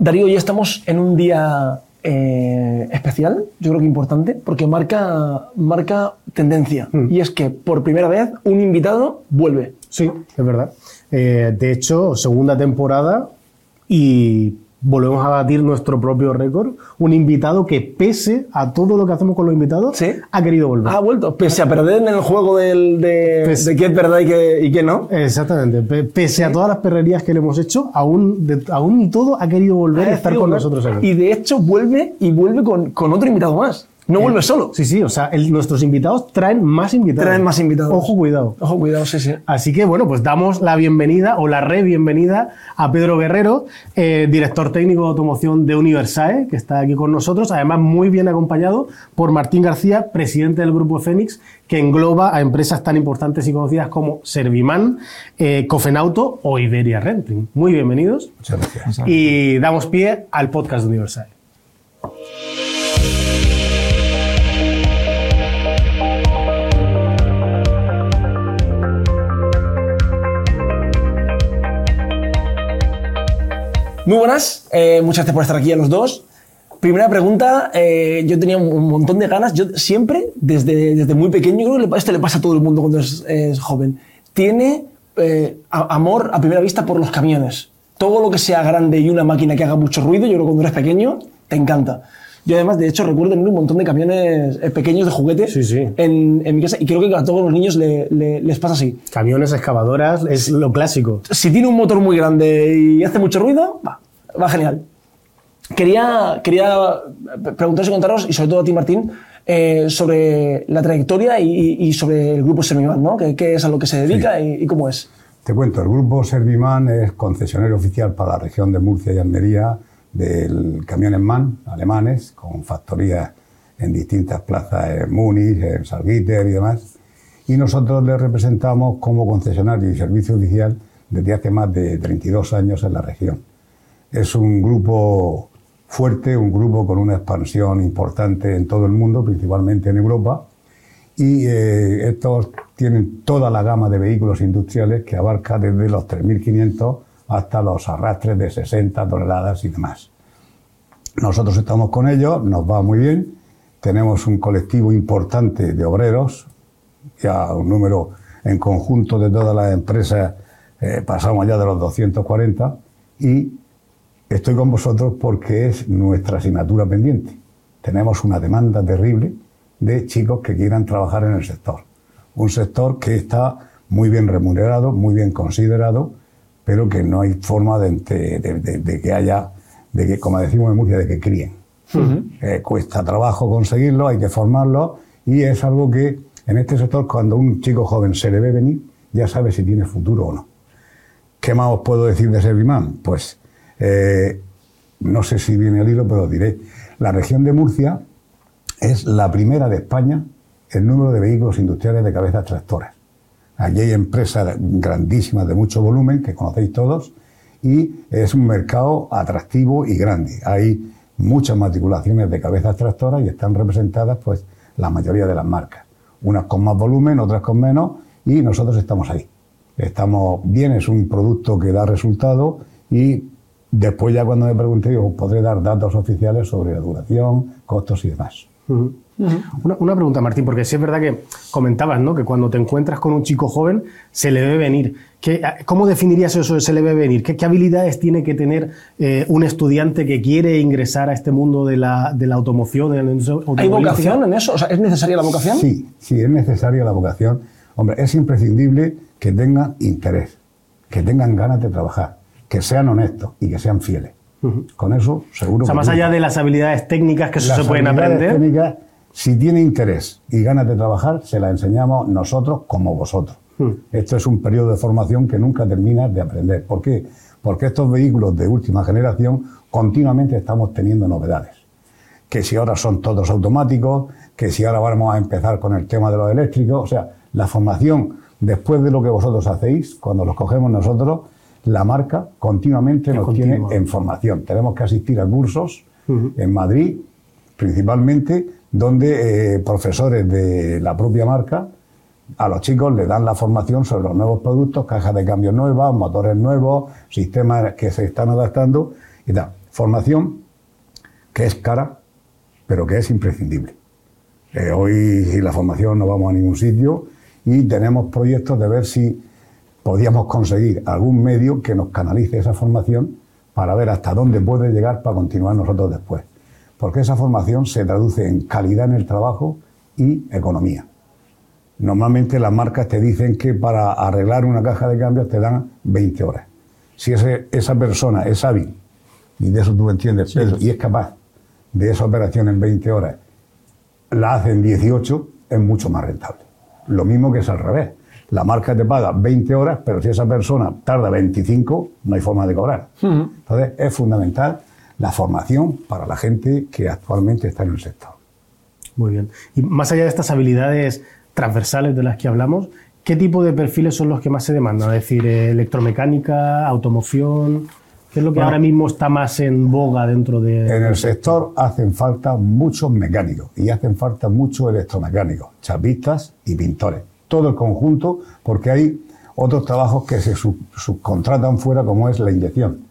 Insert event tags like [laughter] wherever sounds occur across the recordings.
Darío, hoy estamos en un día eh, especial, yo creo que importante, porque marca, marca tendencia. Mm. Y es que por primera vez un invitado vuelve. Sí, es verdad. Eh, de hecho, segunda temporada y volvemos a batir nuestro propio récord. Un invitado que, pese a todo lo que hacemos con los invitados, Sí. ha querido volver. Ha vuelto, pese a perder en el juego del, de, Pese- de qué es verdad y qué, y qué no. Exactamente. Pe- Pese a todas las perrerías que le hemos hecho, aún, de- aún y todo ha querido volver a estar con nosotros aquí. Y de hecho vuelve y vuelve con, con otro invitado más. No vuelve solo. Sí, sí, o sea, el- nuestros invitados traen más invitados. Traen más invitados. Ojo, cuidado. Ojo, cuidado, sí, sí. Así que bueno, pues damos la bienvenida o la re bienvenida a Pedro Guerrero, eh, director técnico de automoción de Universae, que está aquí con nosotros, además muy bien acompañado por Martín García, presidente del grupo Fénix, que engloba a empresas tan importantes y conocidas como Serviman, eh, Cofenauto o Iberia Renting. Muy bienvenidos. Muchas gracias. Y damos pie al podcast de Universae. Muy buenas, eh, muchas gracias por estar aquí a los dos. Primera pregunta, eh, yo tenía un montón de ganas, yo siempre, desde, desde muy pequeño, creo que esto le pasa a todo el mundo cuando es, joven, tiene eh, amor a primera vista por los camiones. Todo lo que sea grande y una máquina que haga mucho ruido, yo creo que cuando eres pequeño, te encanta. Yo además, de hecho, recuerdo tener un montón de camiones eh, pequeños de juguete Sí, sí. En, en mi casa y creo que a todos los niños le- le- les pasa así. Camiones, excavadoras, es lo clásico. si tiene un motor muy grande y hace mucho ruido, va, va genial. Quería, quería preguntaros y contaros, y sobre todo a ti, Martín, eh, sobre la trayectoria y, y sobre el grupo Servivan, ¿no? ¿Qué, qué es a lo que se dedica y, y cómo es? Te cuento, el grupo Serviman es concesionario oficial para la región de Murcia y Almería del camiones MAN alemanes, con factorías en distintas plazas en Múnich, en Salzgitter y demás. Y nosotros les representamos como concesionario y servicio oficial desde hace más de 32 años en la región. Es un grupo fuerte, un grupo con una expansión importante en todo el mundo, principalmente en Europa, y eh, estos tienen toda la gama de vehículos industriales que abarca desde los 3.500 hasta los arrastres de 60 toneladas y demás. Nosotros estamos con ellos, nos va muy bien, tenemos un colectivo importante de obreros, ya un número en conjunto de todas las empresas, eh, pasamos ya de los 240 y estoy con vosotros porque es nuestra asignatura pendiente. Tenemos una demanda terrible de chicos que quieran trabajar en el sector. Un sector que está muy bien remunerado, muy bien considerado, pero que no hay forma de, de- de- de que haya, de que, como decimos en Murcia, de que críen. Eh, cuesta trabajo conseguirlo, hay que formarlo y es algo que en este sector cuando un chico joven se le ve venir ya sabe si tiene futuro o no. ¿Qué más os puedo decir de Serviman? Pues eh, no sé si viene al hilo, pero os diré. La región de Murcia es la primera de España en número de vehículos industriales de cabezas tractoras. Aquí hay empresas grandísimas de mucho volumen, que conocéis todos, y es un mercado atractivo y grande. Hay muchas matriculaciones de cabezas tractoras y están representadas pues la mayoría de las marcas. Unas con más volumen, otras con menos, y nosotros estamos ahí. Estamos bien, es un producto que da resultado y después ya cuando me pregunté os podré dar datos oficiales sobre la duración, costos y demás. Una, una pregunta, Martín, porque sí es verdad que comentabas, ¿no? Que cuando te encuentras con un chico joven, se le ve venir. ¿Qué, ¿Cómo definirías eso de se le ve venir? ¿Qué, qué habilidades tiene que tener eh, un estudiante que quiere ingresar a este mundo de la, de la automoción? de la industria ¿Hay vocación en eso? O sea, ¿Es necesaria la vocación? Sí, sí, es necesaria la vocación. Hombre, es imprescindible que tengan interés, que tengan ganas de trabajar, que sean honestos y que sean fieles. Con eso, seguro O sea, que más allá de las habilidades técnicas que Las se pueden aprender. técnicas, si tiene interés y ganas de trabajar, se las enseñamos nosotros como vosotros. Hmm. Esto es un periodo de formación que nunca terminas de aprender. ¿Por qué? Porque estos vehículos de última generación continuamente estamos teniendo novedades. Que si ahora son todos automáticos, que si ahora vamos a empezar con el tema de los eléctricos. O sea, la formación después de lo que vosotros hacéis, cuando los cogemos nosotros, la marca continuamente nos continua. tiene en formación. Tenemos que asistir a cursos en Madrid, principalmente, donde eh, profesores de la propia marca a los chicos le dan la formación sobre los nuevos productos, cajas de cambios nuevas, motores nuevos, sistemas que se están adaptando y tal. formación que es cara, pero que es imprescindible. Eh, hoy sin la formación no vamos a ningún sitio y tenemos proyectos de ver si podíamos conseguir algún medio que nos canalice esa formación para ver hasta dónde puede llegar para continuar nosotros después. Porque esa formación se traduce en calidad en el trabajo y economía. Normalmente las marcas te dicen que para arreglar una caja de cambios te dan 20 horas. Si esa persona es hábil, y de eso tú entiendes, Pedro, y es capaz de esa operación en 20 horas, la hace en 18, es mucho más rentable. Lo mismo que es al revés. La marca te paga 20 horas, pero si esa persona tarda 25, no hay forma de cobrar. Entonces, es fundamental la formación para la gente que actualmente está en el sector. Muy bien. Y más allá de estas habilidades transversales de las que hablamos, ¿qué tipo de perfiles son los que más se demandan? Es decir, eh, electromecánica, automoción. ¿Qué es lo que ahora mismo está más en boga dentro de.? En el sector hacen falta muchos mecánicos y hacen falta muchos electromecánicos, chapistas y pintores. Todo el conjunto, porque hay otros trabajos que se subcontratan fuera, como es la inyección.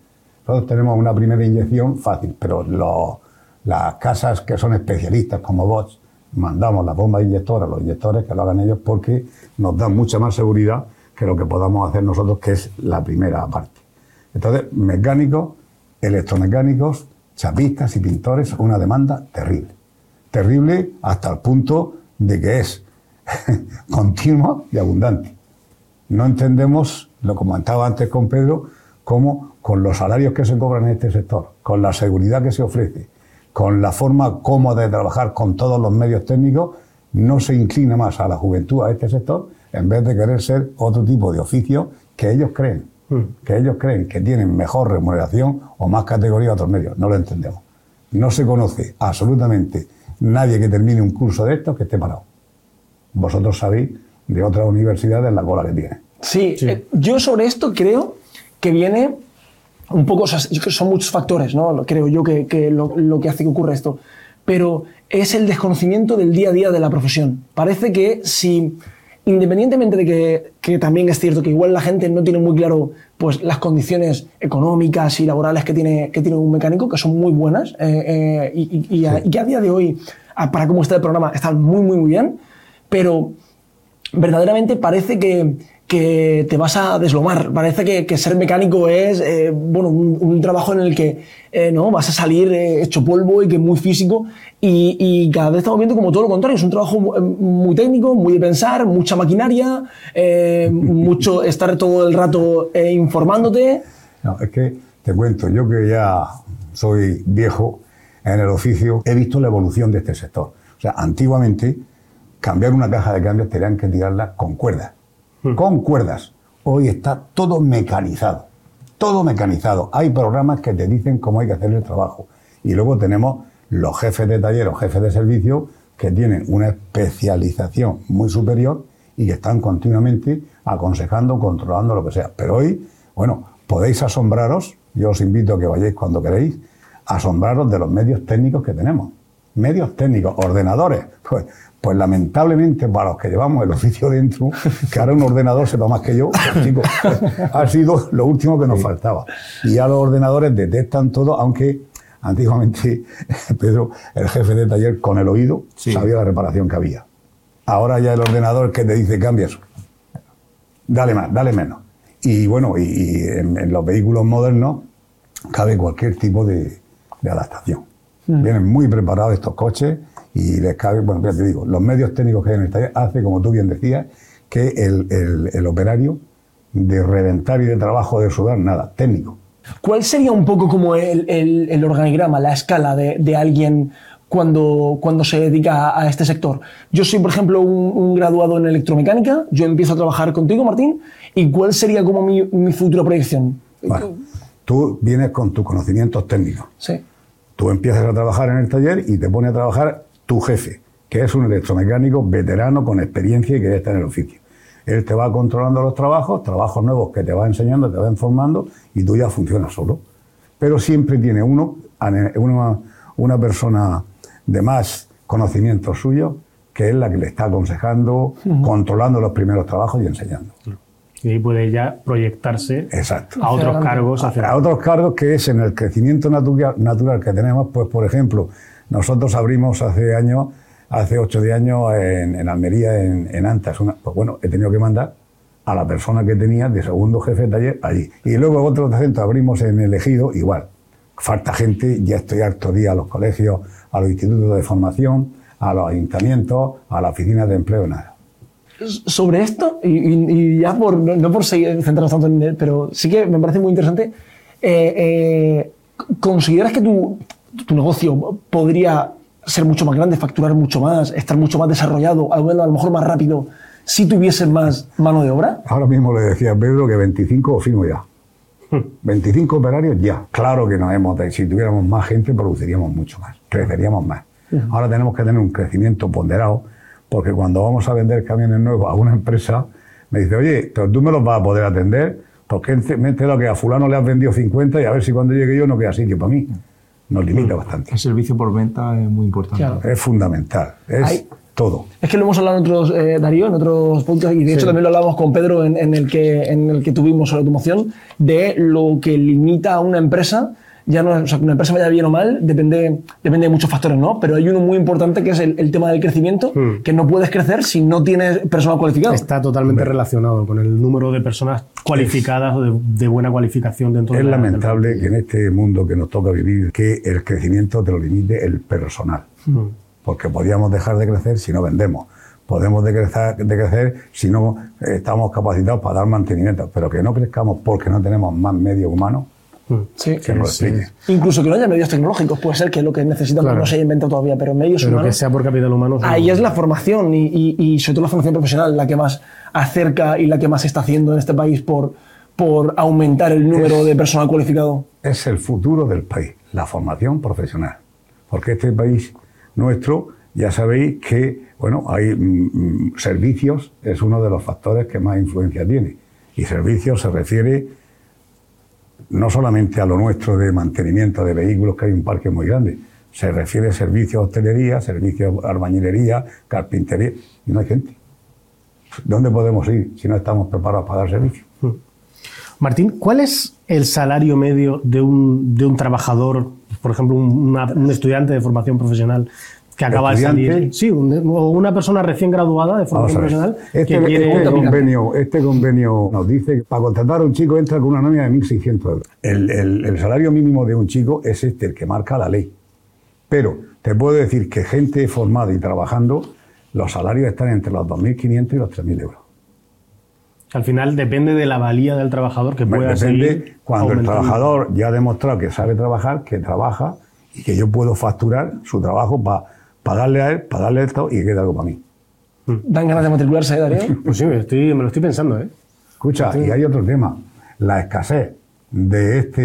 Nosotros tenemos una primera inyección fácil, pero las casas que son especialistas como Bosch, mandamos las bombas inyectoras, los inyectores, que lo hagan ellos porque nos dan mucha más seguridad que lo que podamos hacer nosotros, que es la primera parte. Entonces, mecánicos, electromecánicos, chapistas y pintores, una demanda terrible. Terrible hasta el punto de que es [laughs] continua y abundante. No entendemos, lo comentaba antes con Pedro, cómo con los salarios que se cobran en este sector, con la seguridad que se ofrece, con la forma cómoda de trabajar con todos los medios técnicos, no se inclina más a la juventud, a este sector, en vez de querer ser otro tipo de oficio que ellos creen, hmm. que ellos creen que tienen mejor remuneración o más categoría a otros medios. No lo entendemos. No se conoce absolutamente nadie que termine un curso de estos que esté parado. Vosotros sabéis de otras universidades la cola que tiene. Sí, eh, yo sobre esto creo que viene un poco, son muchos factores, ¿no? Creo yo que, lo, que hace que ocurra esto. Pero es el desconocimiento del día a día de la profesión. Parece que si, independientemente de que, también es cierto que igual la gente no tiene muy claro pues, las condiciones económicas y laborales que tiene, que tiene un mecánico, que son muy buenas, eh, eh, y, a, y, a, día de hoy, para cómo está el programa, están muy, muy, muy bien, pero verdaderamente parece que, que te vas a deslomar. Parece que, ser mecánico es eh, bueno, un, trabajo en el que eh, ¿no? vas a salir eh, hecho polvo y que es muy físico. Y, cada vez estamos viendo como todo lo contrario. Es un trabajo muy, técnico, muy de pensar, mucha maquinaria, [laughs] mucho estar todo el rato informándote. No, es que te cuento, yo que ya soy viejo en el oficio, he visto la evolución de este sector. O sea, antiguamente cambiar una caja de cambios tenían que tirarla con cuerdas Hmm. con cuerdas. Hoy está todo mecanizado, todo mecanizado. Hay programas que te dicen cómo hay que hacer el trabajo. Y luego tenemos los jefes de taller o jefes de servicio que tienen una especialización muy superior y que están continuamente aconsejando, controlando lo que sea. Pero hoy, bueno, podéis asombraros, yo os invito a que vayáis cuando queréis, asombraros de los medios técnicos que tenemos. Medios técnicos, ordenadores. [laughs] Pues pues lamentablemente para los que llevamos el oficio dentro, que ahora un ordenador sepa más que yo, chicos, ha sido lo último que nos faltaba. Y ya los ordenadores detectan todo, aunque antiguamente Pedro, el jefe de taller, con el oído sabía la reparación que había. Ahora ya el ordenador que te dice cambia eso. Dale más, dale menos. Y bueno, y, en, los vehículos modernos cabe cualquier tipo de, adaptación. Mm. Vienen muy preparados estos coches y les cabe, bueno, ya te digo, los medios técnicos que hay en el taller hace, como tú bien decías, que el, operario de reventar y de trabajo de sudar, nada, técnico. ¿Cuál sería un poco como el, organigrama, la escala de, alguien cuando, cuando se dedica a, este sector? Yo soy, por ejemplo, un, graduado en electromecánica, yo empiezo a trabajar contigo, Martín, ¿y cuál sería como mi, mi futura proyección? Bueno, tú vienes con tus conocimientos técnicos. Sí. Tú empiezas a trabajar en el taller y te pones a trabajar tu jefe, que es un electromecánico veterano con experiencia y que ya está en el oficio. Él te va controlando los trabajos, trabajos nuevos que te va enseñando, te va informando y tú ya funcionas solo. Pero siempre tiene uno, una, una persona de más conocimiento suyo, que es la que le está aconsejando, controlando los primeros trabajos y enseñando. Y ahí puede ya proyectarse Exacto. a otros cargos. hacia A otros cargos que es en el crecimiento natural, natural que tenemos, pues por ejemplo, nosotros abrimos hace años, hace 8 de años en, Almería, en, Antas, pues bueno, he tenido que mandar a la persona que tenía de segundo jefe de taller allí. Y luego otro centro abrimos en el Ejido, igual. Falta gente, ya estoy harto día a los colegios, a los institutos de formación, a los ayuntamientos, a la oficina de empleo, nada. sobre esto, y, ya por, no, por seguir centrarnos tanto en él, pero sí que me parece muy interesante, eh, eh, ¿consideras que tu, tu negocio podría ser mucho más grande, facturar mucho más, estar mucho más desarrollado, a lo a lo mejor más rápido, si tuviese más mano de obra? Ahora mismo le decía a Pedro que 25 o firmo ya. 25 operarios ya. Claro que nos hemos, si tuviéramos más gente produciríamos mucho más, creceríamos más. Ahora tenemos que tener un crecimiento ponderado, porque cuando vamos a vender camiones nuevos a una empresa, me dice, oye, pero tú me los vas a poder atender, porque me he enterado que a fulano le has vendido 50 y a ver si cuando llegue yo no queda sitio para mí. Nos limita bastante. El servicio por venta es muy importante. Claro. Es fundamental, es Hay- todo. Es que lo hemos hablado en otros, eh, Darío, en otros podcasts, y de hecho también lo hablamos con Pedro en, en el que, en el que tuvimos sobre automoción, de lo que limita a una empresa. Ya no, es- o sea, que una empresa vaya bien o mal, depende, depende de muchos factores, ¿no? Pero hay uno muy importante que es el, el tema del crecimiento, que no puedes crecer si no tienes personal cualificado. Está totalmente relacionado con el número de personas cualificadas o de, de buena cualificación dentro Es de la- del lamentable que en este mundo que nos toca vivir, que el crecimiento te lo limite el personal. Porque podríamos dejar de crecer si no vendemos. Podemos de crecer, de crecer si no estamos capacitados para dar mantenimiento. Pero que no crezcamos porque no tenemos más medios humanos, Sí. que nos lo explique. Incluso que no haya medios tecnológicos, puede ser que lo que necesitan Claro. no se haya inventado todavía, pero medios Pero que humanos. sea por capital humano. Ahí no- es la formación y, y- y sobre todo la formación profesional la que más acerca y la que más se está haciendo en este país por, por aumentar el número de personal cualificado. Es el futuro del país, la formación profesional. Porque este país nuestro, ya sabéis que, bueno, hay mm, mm, servicios, es uno de los factores que más influencia tiene. Y servicios se refiere no solamente a lo nuestro de mantenimiento de vehículos, que hay un parque muy grande, se refiere a servicios de hostelería, servicios de albañilería, carpintería, y no hay gente. ¿Dónde podemos ir si no estamos preparados para dar servicio? Martín, ¿cuál es el salario medio de un, de un trabajador, por ejemplo, un estudiante de formación profesional que acaba de salir? Sí, un- o una persona recién graduada de Vamos formación a ver. profesional Este, que quiere este convenio, este convenio nos dice que para contratar a un chico entra con una nómina de 1.600 euros. El, el- el salario mínimo de un chico es este, el que marca la ley. Pero te puedo decir que gente formada y trabajando, los salarios están entre los 2.500 y los 3.000 euros. Al final depende de la valía del trabajador que pueda Depende seguir cuando el trabajador ya ha demostrado que sabe trabajar, que trabaja y que yo puedo facturar su trabajo para pagarle a él, pagarle esto y que quede algo para mí. Dan ganas de matricularse, ¿eh, Darío? [laughs] Pues sí, estoy- me lo estoy pensando, ¿eh? Escucha, y hay otro tema. La escasez de este,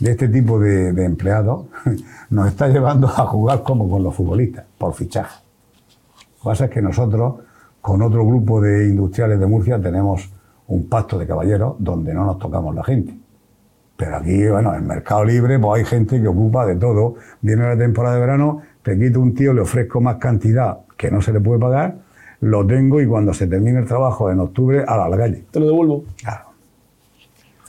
de este tipo de, de empleados [laughs] nos está llevando a jugar como con los futbolistas, por fichaje. Lo que pasa es que nosotros, con otro grupo de industriales de Murcia, tenemos un pacto de caballeros donde no nos tocamos la gente. Pero aquí, bueno, en Mercado Libre, pues hay gente que ocupa de todo. Viene la temporada de verano, te quito un tío, le ofrezco más cantidad que no se le puede pagar, lo tengo y cuando se termine el trabajo en octubre, a la calle. Te lo devuelvo. Claro.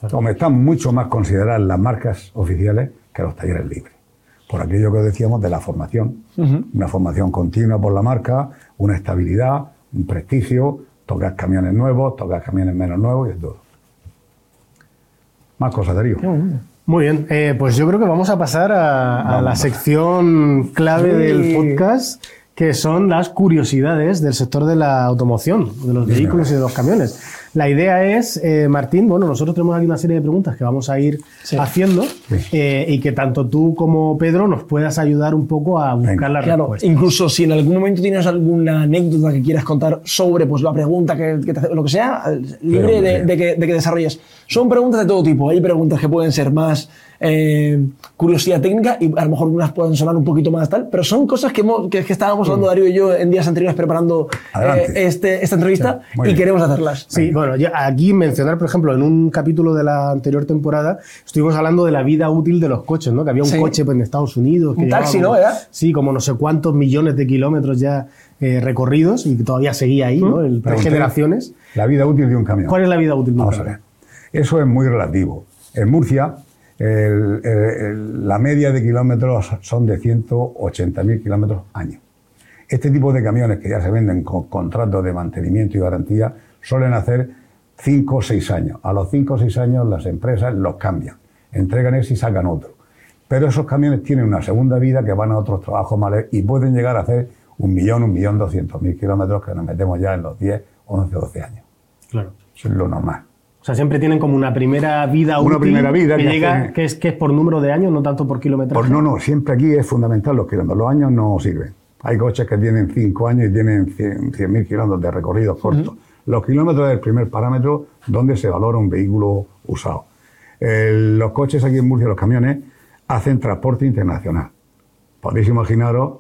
Como están mucho más consideradas las marcas oficiales que los talleres libres. Por aquello que decíamos de la formación. Una formación continua por la marca, una estabilidad, un prestigio, tocas camiones nuevos, tocas camiones menos nuevos y de todo. Más cosas, Darío. Muy bien, eh, pues yo creo que vamos a pasar a, a la sección clave Sí. del podcast, que son las curiosidades del sector de la automoción, de los vehículos y de los camiones. La idea es, eh, Martín, bueno, nosotros tenemos aquí una serie de preguntas que vamos a ir Sí. haciendo eh, y que tanto tú como Pedro nos puedas ayudar un poco a buscar Venga. Claro, respuestas. incluso si en algún momento tienes alguna anécdota que quieras contar sobre pues, la pregunta que, que te hace- lo que sea, eh, libre Pero, de, mira. de que, de que desarrolles. Son preguntas de todo tipo. Hay preguntas que pueden ser más eh, curiosidad técnica y a lo mejor unas pueden sonar un poquito más tal, pero son cosas que, hemos- que, que estábamos hablando Darío y yo en días anteriores preparando eh, este, esta entrevista Sí, y bien. queremos hacerlas. Sí, bueno, ya aquí mencionar, por ejemplo, en un capítulo de la anterior temporada estuvimos hablando de la vida útil de los coches, ¿no? Que había un Sí. coche pues, en Estados Unidos. Que Un taxi, como- ¿no? Sí, como no sé cuántos millones de kilómetros ya eh, recorridos y que todavía seguía ahí, ¿no? El, tres Pregunté, generaciones. La vida útil de un camión. ¿Cuál es la vida útil de un Vamos a ver. Eso es muy relativo. En Murcia, el- el- el- la media de kilómetros son de 180.000 kilómetros año. Este tipo de camiones que ya se venden con contratos de mantenimiento y garantía suelen hacer 5 o 6 años. A los 5 o 6 años las empresas los cambian, entregan ese y sacan otro. Pero esos camiones tienen una segunda vida que van a otros trabajos males y pueden llegar a hacer un millón, un millón doscientos mil kilómetros que nos metemos ya en los 10, 11, 12 años. Claro. Eso es lo normal. O sea, siempre tienen como una primera vida Una útil primera vida que, que llega, hacen- que, es, que es por número de años, no tanto por kilometraje. Pues no, no, siempre aquí es fundamental los kilómetros. Los años no sirven. Hay coches que tienen 5 años y tienen 100.000 kilómetros de recorridos cortos. Los kilómetros es el primer parámetro donde se valora un vehículo usado. Los coches aquí en Murcia, los camiones, hacen transporte internacional. Podéis imaginaros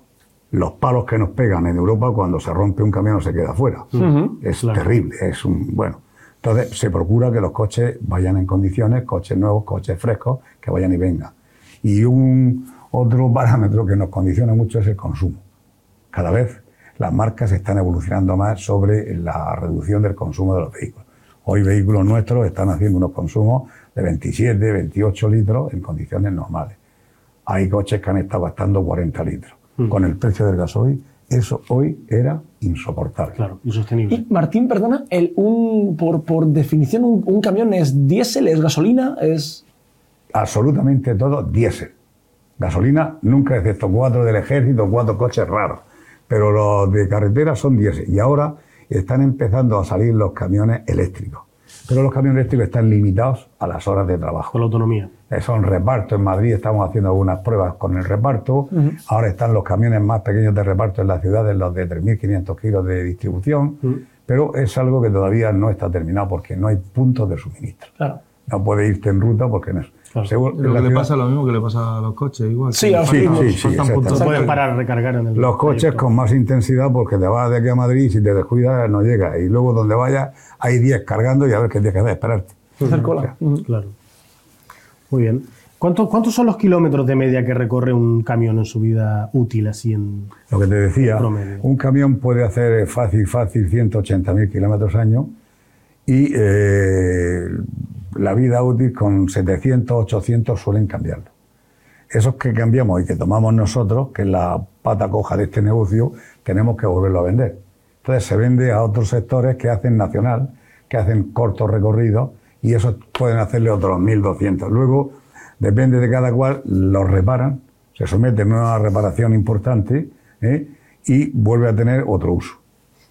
los palos que nos pegan en Europa cuando se rompe un camión o se queda fuera. Es Claro. terrible, es un bueno. Entonces se procura que los coches vayan en condiciones, coches nuevos, coches frescos, que vayan y vengan. Y un otro parámetro que nos condiciona mucho es el consumo. Cada vez las marcas están evolucionando más sobre la reducción del consumo de los vehículos. Hoy vehículos nuestros están haciendo unos consumos de 27, 28 litros en condiciones normales. Hay coches que han estado gastando 40 litros. Con el precio del gasoil, eso hoy era insoportable. Claro, insostenible. Y Martín, perdona, el, un, por, por definición, un, un camión es diésel, es gasolina, es. absolutamente todo diésel. Gasolina nunca, excepto cuatro del ejército, cuatro coches raros. Pero los de carretera son diésel. Y ahora están empezando a salir los camiones eléctricos. Pero los camiones eléctricos están limitados a las horas de trabajo. Con la autonomía. Son reparto. En Madrid estamos haciendo algunas pruebas con el reparto. Ahora están los camiones más pequeños de reparto en las ciudades, los de 3.500 kilos de distribución. Pero es algo que todavía no está terminado porque no hay puntos de suministro. Claro. No puede irte en ruta porque no es. Claro. Según- Lo que le ciudad- pasa lo mismo que le pasa a los coches, igual. Sí. Sí, sí, faltan exactamente. puntos. No puedes parar a recargar en el. Los coches trayecto. con más intensidad porque te vas de aquí a Madrid si te descuidas no llegas. Y luego donde vayas hay 10 cargando y a ver qué tienes que hacer, esperarte. Hacer cola. Claro. Muy bien. ¿Cuántos, ¿Cuántos son los kilómetros de media que recorre un camión en su vida útil, así en. Lo que te decía, Promedio. un camión puede hacer fácil, fácil 180.000 kilómetros año y eh, la vida útil con 700, 800 suelen cambiarlo. Esos que cambiamos y que tomamos nosotros, que es la pata coja de este negocio, tenemos que volverlo a vender. Entonces se vende a otros sectores que hacen nacional, que hacen cortos recorridos y esos pueden hacerle otros 1.200. Luego, depende de cada cual, los reparan, se someten a una reparación importante ¿eh? y vuelve a tener otro uso.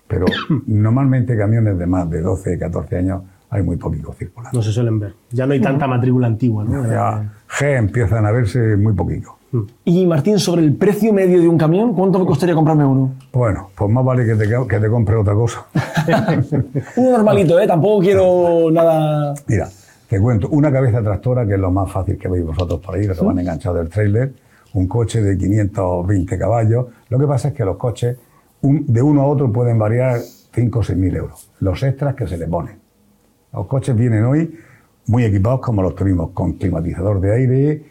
Pero [coughs] normalmente camiones de más de 12, 14 años hay muy poquitos circulando. No se suelen ver. Ya no hay tanta matrícula antigua, ¿no? Ya G empiezan a verse muy poquito. Y Martín, sobre el precio medio de un camión, ¿cuánto me costaría comprarme uno? Bueno, pues más vale que te, que te compre otra cosa. [laughs] Uno normalito, ¿eh? Tampoco quiero nada. Mira, te cuento, una cabeza tractora, que es lo más fácil que veis vosotros por ahí, que te van enganchado del trailer, un coche de 520 caballos. Lo que pasa es que los coches, un- de uno a otro, pueden variar 5 o 6 mil euros. Los extras que se le ponen. Los coches vienen hoy muy equipados como los tuvimos, con climatizador de aire,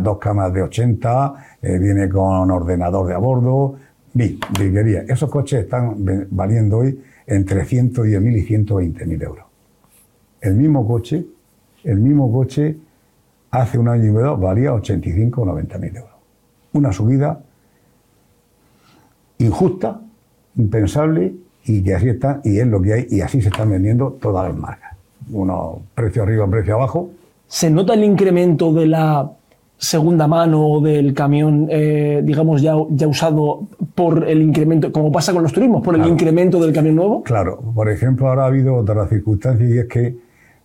dos camas de 80, eh, viene con ordenador de a bordo, vi- virguería. Esos coches están valiendo hoy entre 110.000 y 120.000 euros. El mismo coche, el mismo coche hace un año y medio valía 85 o 90.000 euros. Una subida injusta, impensable y que así está, y es lo que hay, y así se están vendiendo todas las marcas. Uno precio arriba, precio abajo. ¿Se nota el incremento de la segunda mano o del camión, eh, digamos, ya, ya usado por el incremento, como pasa con los turismos, por el incremento del camión nuevo? Claro, por ejemplo, ahora ha habido otra circunstancia y es que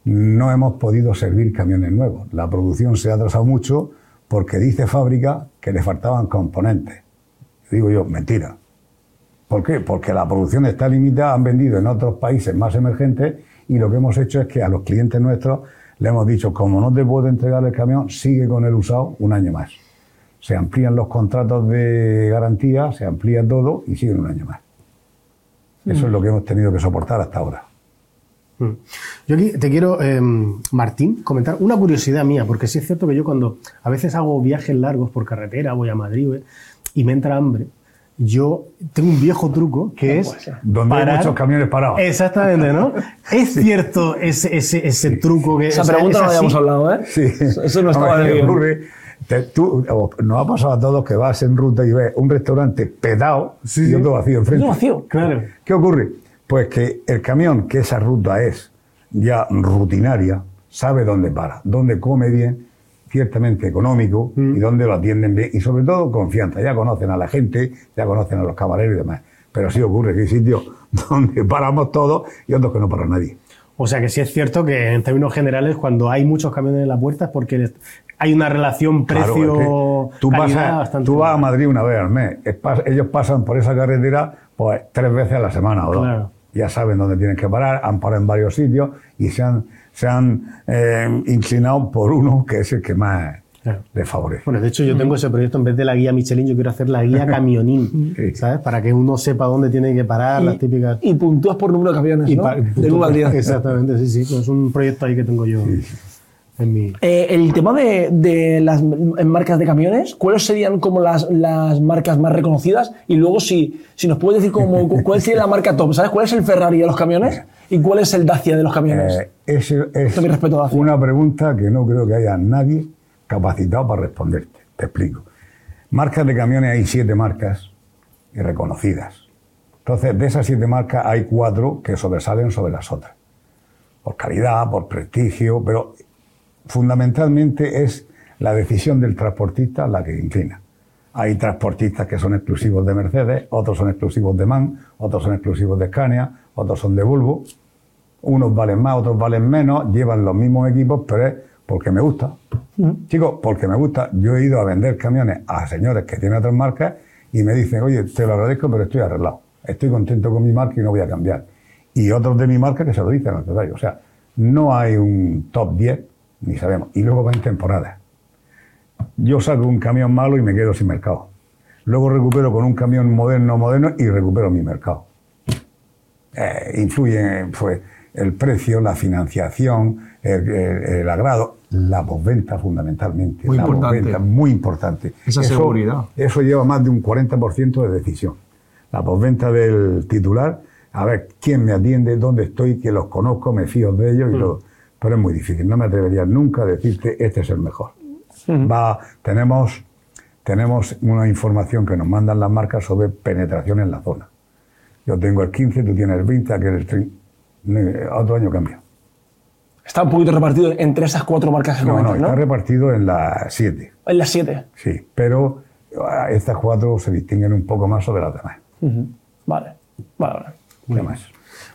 no hemos podido servir camiones nuevos. La producción se ha atrasado mucho porque dice fábrica que le faltaban componentes. Digo yo, mentira. ¿Por qué? Porque la producción está limitada, han vendido en otros países más emergentes y lo que hemos hecho es que a los clientes nuestros le hemos dicho, como no te puedo entregar el camión, sigue con el usado un año más. Se amplían los contratos de garantía, se amplía todo y siguen un año más. Eso es lo que hemos tenido que soportar hasta ahora. Mm. Yo aquí te quiero, eh, Martín, comentar una curiosidad mía, porque sí es cierto que yo cuando a veces hago viajes largos por carretera, voy a Madrid ¿eh? y me entra hambre, yo tengo un viejo truco que es... Donde hay muchos camiones parados. Exactamente, ¿no? [laughs] Es cierto ese, ese, ese truco que... Esa o sea, pregunta es no la habíamos hablado, ¿eh? Sí. Eso, no [laughs] estaba Hombre, en el ¿qué guion. ocurre? Te- tú, nos ha pasado a todos que vas en ruta y ves un restaurante pedado y otro vacío enfrente. Vacío. Claro. ¿Qué ocurre? Pues que el camión, que esa ruta es ya rutinaria, sabe dónde para, dónde come bien, ciertamente económico y dónde lo atienden bien y sobre todo confianza. Ya conocen a la gente, ya conocen a los camareros y demás. Pero sí ocurre que hay sitios [laughs] donde paramos todos y otros que no para nadie. O sea que sí es cierto que en términos generales cuando hay muchos camiones en la puerta es porque hay una relación Claro, es que precio-calidad tú, pasas- bastante... tú vas a Madrid una vez al mes. Ellos pasan por esa carretera pues, tres veces a la semana o dos. Claro. Ya saben dónde tienen que parar, han parado en varios sitios y se han, se han eh, inclinado por uno que es el que más Claro. les favorece. Bueno, de hecho yo tengo ese proyecto, en vez de la guía Michelin, yo quiero hacer la guía [laughs] camionín, Sí. ¿sabes? Para que uno sepa dónde tiene que parar, las típicas... Y puntúas por número de camiones, y ¿no? Del 1 al 10. [laughs] Exactamente, sí, sí. pues es un proyecto ahí que tengo yo en mi... Eh, el tema de, de las marcas de camiones, ¿cuáles serían como las, las marcas más reconocidas? Y luego, si, si nos puedes decir como, cu- cuál sería la marca top, ¿sabes? ¿Cuál es el Ferrari de los camiones? ¿Y cuál es el Dacia de los camiones? Eh, ese es Con mi respeto, Dacia. una pregunta que no creo que haya nadie capacitado para responderte. Te explico. Marcas de camiones hay siete marcas y reconocidas. Entonces, de esas siete marcas hay cuatro que sobresalen sobre las otras. Por calidad, por prestigio, pero fundamentalmente es la decisión del transportista la que inclina. Hay transportistas que son exclusivos de Mercedes, otros son exclusivos de MAN, otros son exclusivos de Scania, otros son de Volvo. Unos valen más, otros valen menos, llevan los mismos equipos, pero es porque me gusta. Chicos, porque me gusta. Yo he ido a vender camiones a señores que tienen otras marcas y me dicen, oye, te lo agradezco, pero estoy arreglado. Estoy contento con mi marca y no voy a cambiar. Y otros de mi marca que se lo dicen al contrario. O sea, no hay un top 10, ni sabemos. Y luego va en temporadas. Yo saco un camión malo y me quedo sin mercado. Luego recupero con un camión moderno, moderno y recupero mi mercado. Eh, influye pues, el precio, la financiación, el, el- el agrado, la postventa fundamentalmente. Muy la importante. postventa, muy importante. Esa seguridad. Eso lleva más de un 40% de decisión. La postventa del titular, a ver quién me atiende, dónde estoy, que los conozco, me fío de ellos y todo. Pero es muy difícil. No me atrevería nunca a decirte este es el mejor. Va, tenemos, tenemos una información que nos mandan las marcas sobre penetración en la zona. Yo tengo el 15, tú tienes el 20, aquel el 30. Eh, Otro año cambia. Está un poquito repartido entre esas cuatro marcas No, no, está repartido en las 7. En las siete. Sí, pero ah, estas cuatro se distinguen un poco más sobre las demás. Vale, vale, vale. Demás.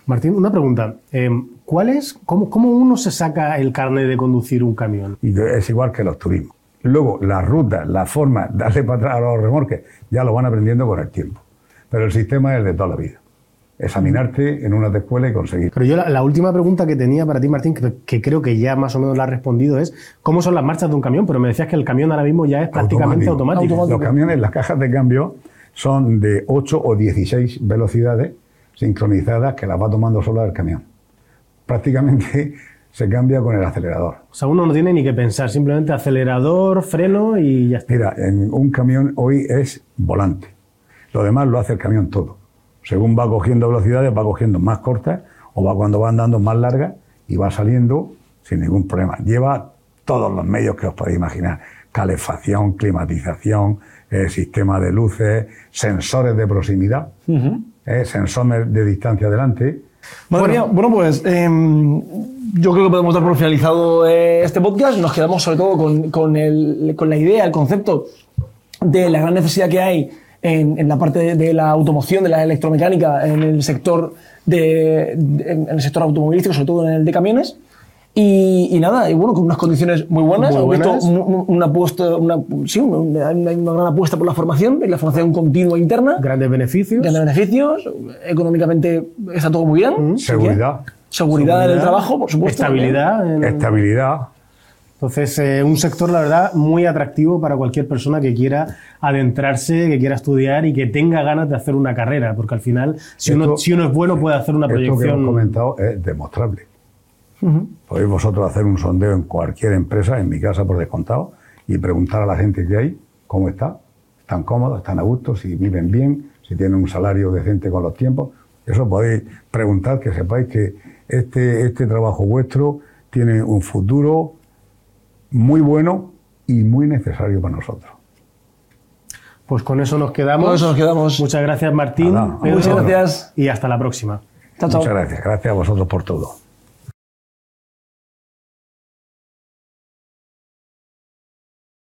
Martín, una pregunta. Eh, ¿Cuál es, cómo, cómo uno se saca el carnet de conducir un camión? Y es igual que los turismos. Luego, las rutas, la forma, darle para atrás a los remolques, ya lo van aprendiendo con el tiempo. Pero el sistema es el de toda la vida. Examinarte en una escuela y conseguir. Pero yo la, la última pregunta que tenía para ti, Martín, que, que creo que ya más o menos la has respondido, es ¿cómo son las marchas de un camión? Pero me decías que el camión ahora mismo ya es prácticamente automático. Automático. Los camiones, las cajas de cambio son de 8 o 16 velocidades sincronizadas que las va tomando sola el camión. Prácticamente [laughs] se cambia con el acelerador. O sea, uno no tiene ni que pensar, simplemente acelerador, freno y ya está. Mira, en un camión hoy es volante. Lo demás lo hace el camión todo. Según va cogiendo velocidades, va cogiendo más cortas o va cuando va andando más largas y va saliendo sin ningún problema. Lleva todos los medios que os podéis imaginar. Calefacción, climatización, eh, sistema de luces, sensores de proximidad, eh, sensores de distancia mía, bueno, pues em, yo creo que podemos dar por finalizado eh, este podcast. Nos quedamos sobre todo con, con el- con la idea, el concepto de la gran necesidad que hay en, en la parte de, de la automoción, de la electromecánica, en el sector de, de- en el sector automovilístico, sobre todo en el de camiones. Y, y nada, y bueno, con unas condiciones muy buenas. Muy Hemos visto buenas. un- una apuesta, una, sí, una, una- gran apuesta por la formación, y la formación continua interna Grandes beneficios. grandes beneficios, económicamente está todo muy bien. así que- Seguridad. Seguridad en el trabajo, por supuesto. Estabilidad. en- Estabilidad. Entonces, eh, un sector, la verdad, muy atractivo para cualquier persona que quiera adentrarse, que quiera estudiar y que tenga ganas de hacer una carrera, porque al final, si, uno, si uno es bueno, puede hacer una Esto que proyección. hemos comentado es demostrable. Podéis vosotros hacer un sondeo en cualquier empresa, en mi casa por descontado, y preguntar a la gente que hay cómo está, están cómodos, están a gusto, si viven bien, si tienen un salario decente con los tiempos. Eso podéis preguntar, que sepáis que este, este trabajo vuestro tiene un futuro muy bueno y muy necesario para nosotros. Pues con eso nos quedamos. Con eso nos quedamos. Muchas gracias, Martín. Nada, Pedro, muchas gracias. Y hasta la próxima. Chao, chao. Muchas gracias. Gracias a vosotros por todo.